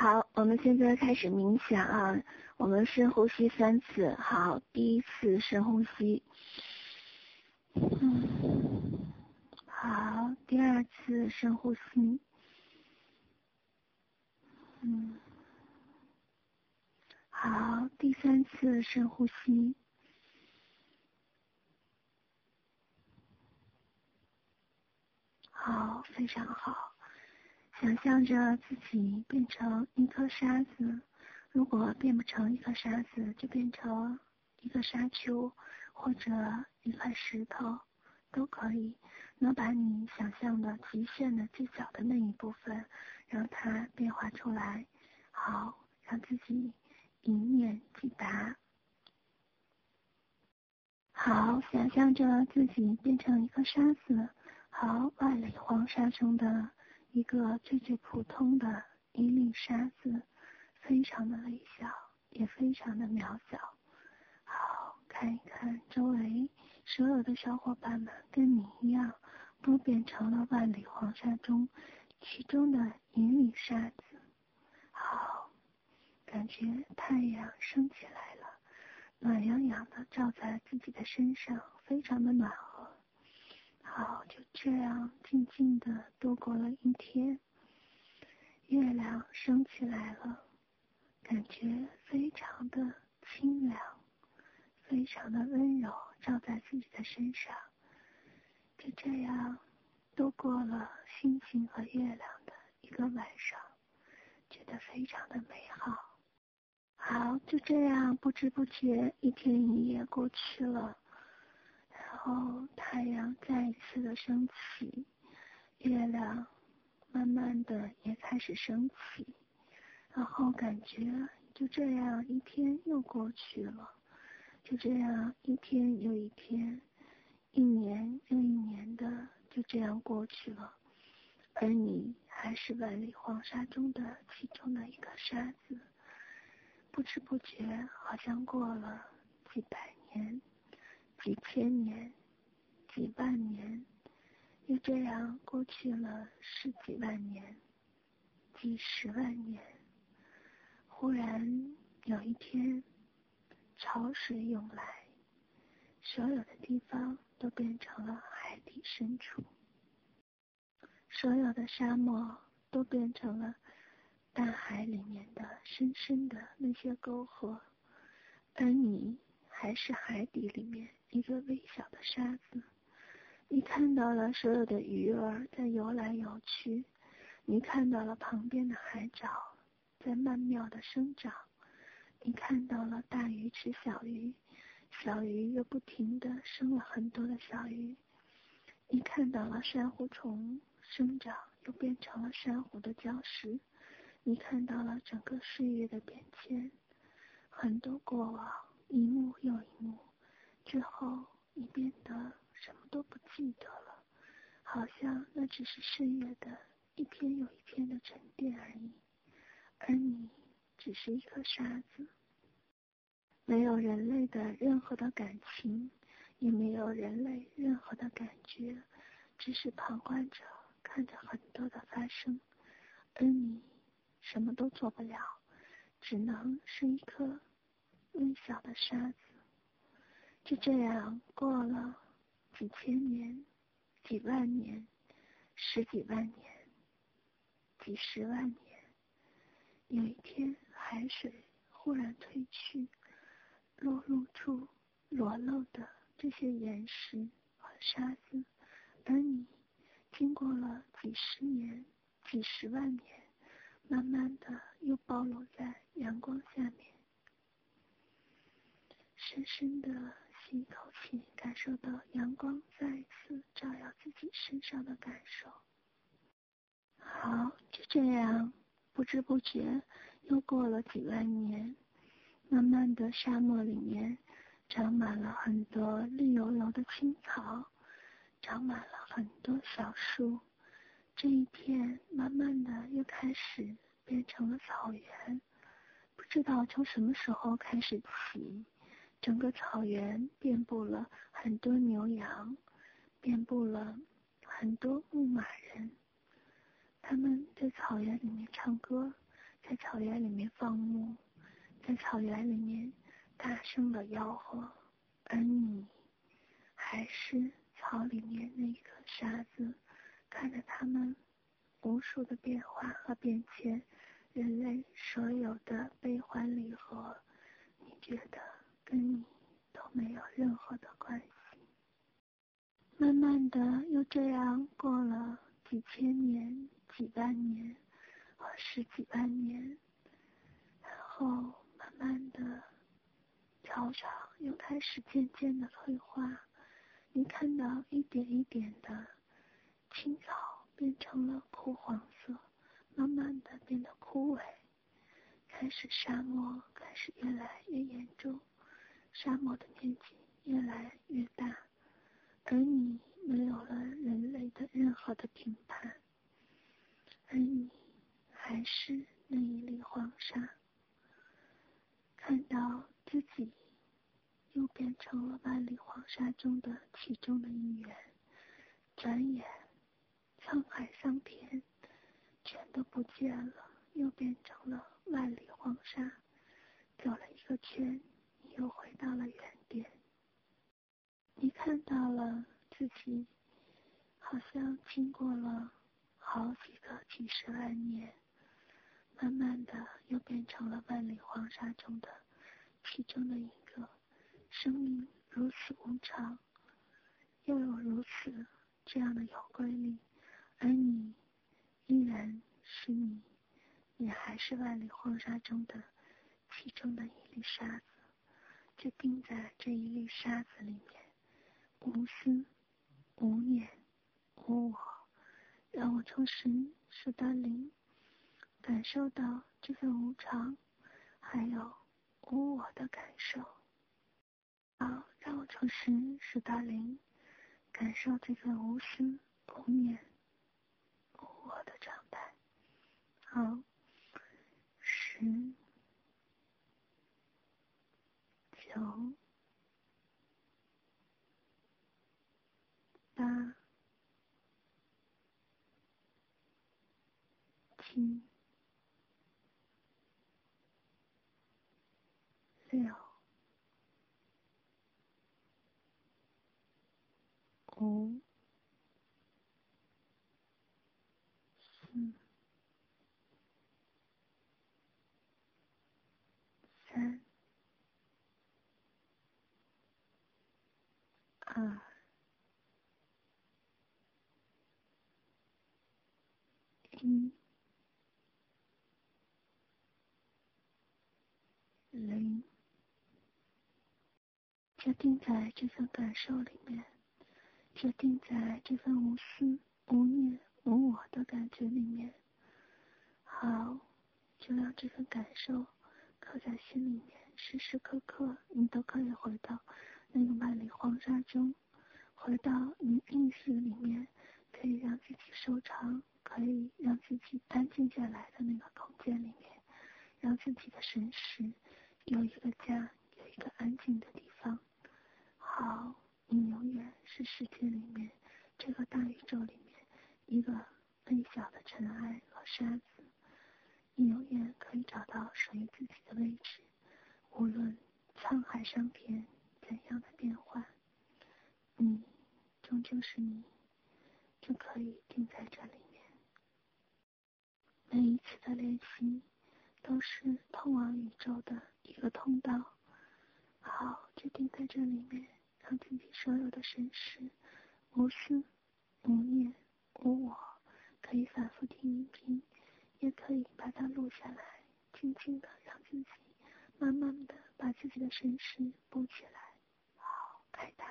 好，我们现在开始冥想啊，我们深呼吸三次。好，第一次深呼吸，嗯，好，第二次深呼吸，嗯，好，第三次深呼吸，好，非常好。想象着自己变成一颗沙子，如果变不成一颗沙子，就变成一个沙丘或者一块石头都可以。能把你想象的极限的最小的那一部分，让它变化出来。好，让自己一念即达。好，想象着自己变成一颗沙子。好，万里黄沙中的。一个最最普通的一粒沙子，非常的微小，也非常的渺小。好，看一看周围所有的小伙伴们，跟你一样，都变成了万里黄沙中其中的一粒沙子。好，感觉太阳升起来了，暖洋洋的照在自己的身上，非常的暖和。好，就这样静静的度过了一天。月亮升起来了，感觉非常的清凉，非常的温柔，照在自己的身上。就这样度过了星星和月亮的一个晚上，觉得非常的美好。好，就这样不知不觉一天一夜过去了。后太阳再一次的升起，月亮慢慢的也开始升起，然后感觉就这样一天又过去了，就这样一天又一天，一年又一年的就这样过去了，而你还是万里黄沙中的其中的一个沙子，不知不觉好像过了几百年。几千年，几万年，又这样过去了十几万年，几十万年。忽然有一天，潮水涌来，所有的地方都变成了海底深处，所有的沙漠都变成了大海里面的深深的那些沟壑，而你还是海底里面。一个微小的沙子，你看到了所有的鱼儿在游来游去，你看到了旁边的海藻在曼妙的生长，你看到了大鱼吃小鱼，小鱼又不停的生了很多的小鱼，你看到了珊瑚虫生长又变成了珊瑚的礁石，你看到了整个岁月的变迁，很多过往一幕又一幕。之后，你变得什么都不记得了，好像那只是岁月的一天又一天的沉淀而已，而你只是一颗沙子，没有人类的任何的感情，也没有人类任何的感觉，只是旁观者，看着很多的发生，而你什么都做不了，只能是一颗微小的沙子。就这样过了几千年、几万年、十几万年、几十万年。有一天，海水忽然退去，落入处裸露的这些岩石和沙子，而你经过了几十年、几十万年，慢慢的又暴露在阳光下面，深深的。吸一口气，感受到阳光再次照耀自己身上的感受。好，就这样，不知不觉又过了几万年，慢慢的沙漠里面长满了很多绿油油的青草，长满了很多小树。这一片慢慢的又开始变成了草原，不知道从什么时候开始起。整个草原遍布了很多牛羊，遍布了很多牧马人。他们在草原里面唱歌，在草原里面放牧，在草原里面大声的吆喝，而你还是草里面那个沙子，看着他们无数的变化和变迁，人类所有的悲欢离合，你觉得跟你都没有任何的关系。慢慢的，又这样过了几千年、几万年，或十几万年，然后慢慢的，草场又开始渐渐的退化，你看到一点一点的青草变成了枯黄色，慢慢的变得枯萎，开始沙漠开始越来越严重，沙漠的面积越来越大。而你没有了人类的任何的评判，而你还是那一粒黄沙，看到自己又变成了万里黄沙中的其中的一员，转眼沧海桑田全都不见了，又变成了万里黄沙，走了一个圈，又回到了原点。你看到了自己，好像经过了好几个几十万年，慢慢的又变成了万里黄沙中的其中的一个。生命如此无常，又有如此这样的有规律，而你依然是你，你还是万里黄沙中的其中的一粒沙子，就定在这一粒沙子里面。无私、无念、无我，让我从十数到零，感受到这份无常，还有无我的感受。好，让我从十数到零，感受这份无私、无念、无我的状态。好，十、九。八、七、六、五、二。一、零，就定在这份感受里面，就定在这份无私、无念、无我的感觉里面。好，就让这份感受刻在心里面，时时刻刻你都可以回到那个万里黄沙中，回到你意识里面，可以让自己收藏。可以让自己安静下来的那个空间里面，让自己的神识有一个家，有一个安静的地方。好，你永远是世界里面这个大宇宙里面一个微小的尘埃和沙子。你永远可以找到属于自己的位置，无论沧海桑田怎样的变化，你终究是你，就可以定在这里面。每一次的练习，都是通往宇宙的一个通道。好，就定在这里面，让自己所有的神识，无私、无念、无我，可以反复听音频，也可以把它录下来，静静的让自己，慢慢的把自己的神识补起来。Bye-bye.